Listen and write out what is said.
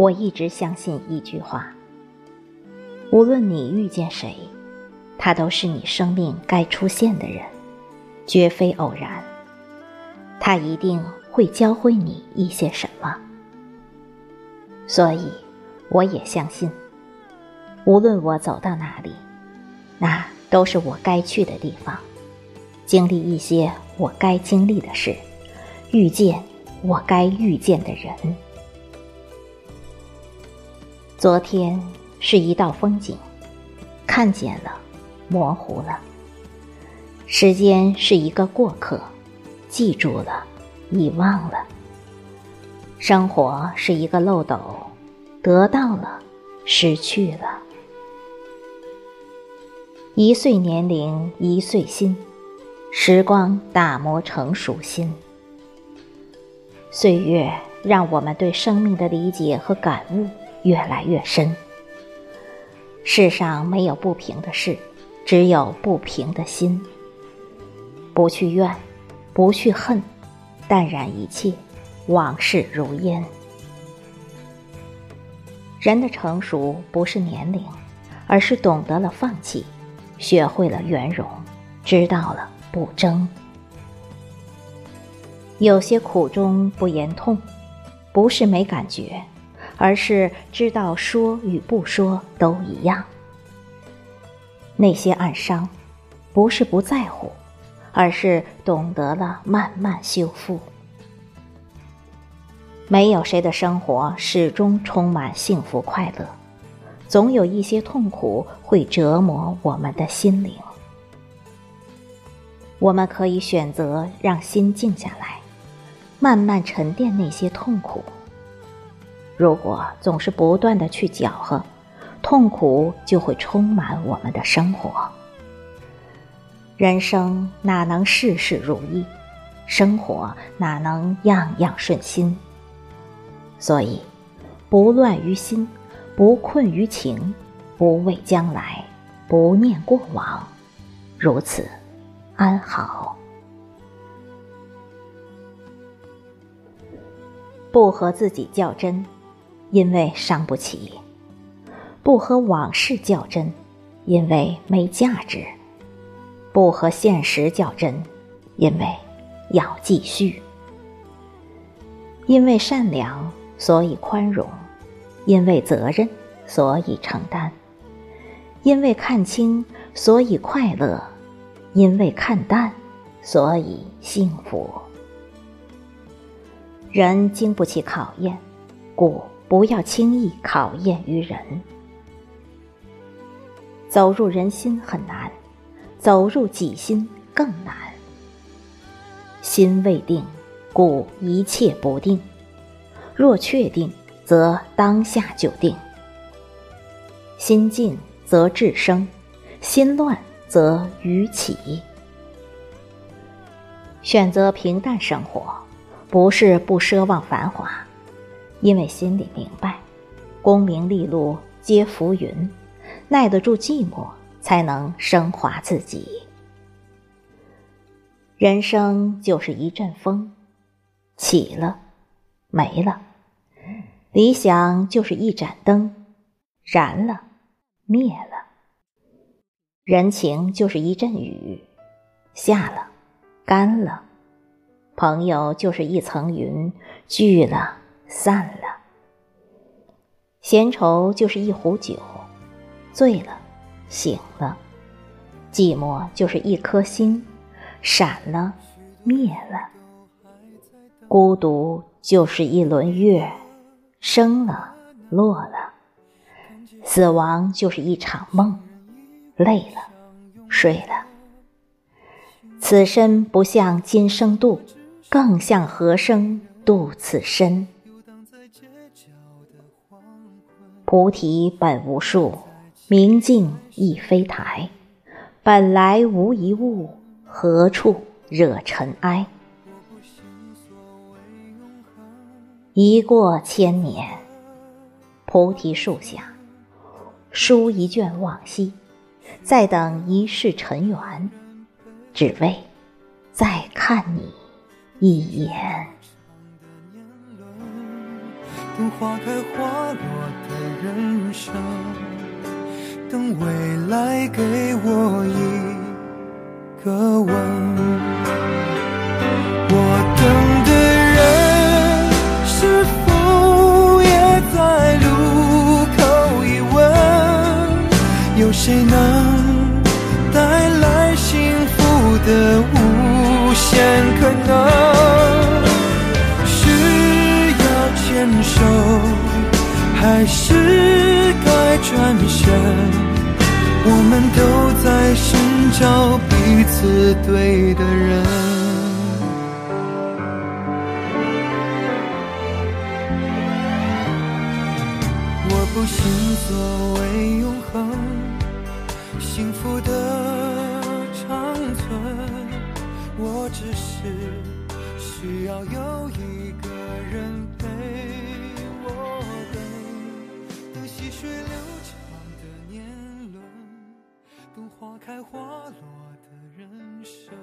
我一直相信一句话：无论你遇见谁，他都是你生命该出现的人，绝非偶然。他一定会教会你一些什么。所以，我也相信，无论我走到哪里，那都是我该去的地方，经历一些我该经历的事，遇见我该遇见的人。昨天是一道风景，看见了，模糊了。时间是一个过客，记住了，遗忘了。生活是一个漏斗，得到了，失去了。一岁年龄一岁心，时光打磨成熟心。岁月让我们对生命的理解和感悟。越来越深。世上没有不平的事，只有不平的心。不去怨，不去恨，淡然一切，往事如烟。人的成熟不是年龄，而是懂得了放弃，学会了圆融，知道了不争。有些苦中不言痛，不是没感觉。而是知道说与不说都一样。那些暗伤，不是不在乎，而是懂得了慢慢修复。没有谁的生活始终充满幸福快乐，总有一些痛苦会折磨我们的心灵。我们可以选择让心静下来，慢慢沉淀那些痛苦。如果总是不断的去搅和，痛苦就会充满我们的生活。人生哪能事事如意，生活哪能样样顺心？所以，不乱于心，不困于情，不畏将来，不念过往，如此，安好。不和自己较真。因为伤不起，不和往事较真，因为没价值；不和现实较真，因为要继续。因为善良，所以宽容；因为责任，所以承担；因为看清，所以快乐；因为看淡，所以幸福。人经不起考验，故。不要轻易考验于人。走入人心很难，走入己心更难。心未定，故一切不定；若确定，则当下就定。心静则智生，心乱则愚起。选择平淡生活，不是不奢望繁华。因为心里明白，功名利禄皆浮云，耐得住寂寞，才能升华自己。人生就是一阵风，起了，没了；理想就是一盏灯，燃了，灭了；人情就是一阵雨，下了，干了；朋友就是一层云，聚了。散了，闲愁就是一壶酒，醉了，醒了；寂寞就是一颗心，闪了，灭了；孤独就是一轮月，升了，落了；死亡就是一场梦，累了，睡了。此身不向今生度，更向何生度此身？菩提本无树，明镜亦非台。本来无一物，何处惹尘埃？一过千年，菩提树下，书一卷往昔，再等一世尘缘，只为再看你一眼。等花开花落的人生，等未来给我一个吻。我等的人是否也在路口一问？有谁能带来幸福的该转身？我们都在寻找彼此对的人。我不信所谓永恒，幸福的长存，我只是需要有一个开花落的人生。